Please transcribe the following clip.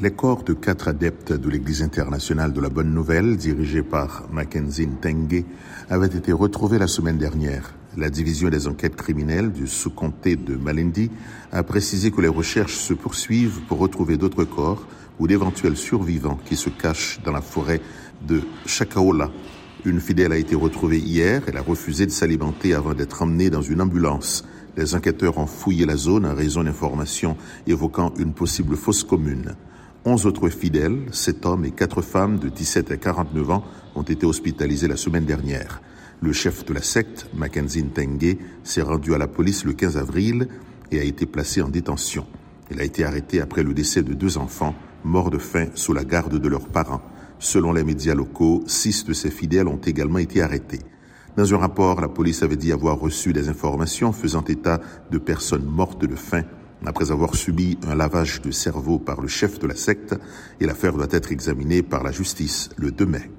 Les corps de quatre adeptes de l'Église internationale de la Bonne Nouvelle, dirigés par Mackenzie Tengue, avaient été retrouvés la semaine dernière. La division des enquêtes criminelles du sous-comté de Malindi a précisé que les recherches se poursuivent pour retrouver d'autres corps ou d'éventuels survivants qui se cachent dans la forêt de Chakaola. Une fidèle a été retrouvée hier. Elle a refusé de s'alimenter avant d'être emmenée dans une ambulance. Les enquêteurs ont fouillé la zone en raison d'informations évoquant une possible fosse commune. Onze autres fidèles, sept hommes et quatre femmes de 17 à 49 ans, ont été hospitalisés la semaine dernière. Le chef de la secte, Mackenzie Tengue, s'est rendu à la police le 15 avril et a été placé en détention. Il a été arrêté après le décès de deux enfants morts de faim sous la garde de leurs parents. Selon les médias locaux, six de ses fidèles ont également été arrêtés. Dans un rapport, la police avait dit avoir reçu des informations faisant état de personnes mortes de faim après avoir subi un lavage de cerveau par le chef de la secte et l'affaire doit être examinée par la justice le 2 mai.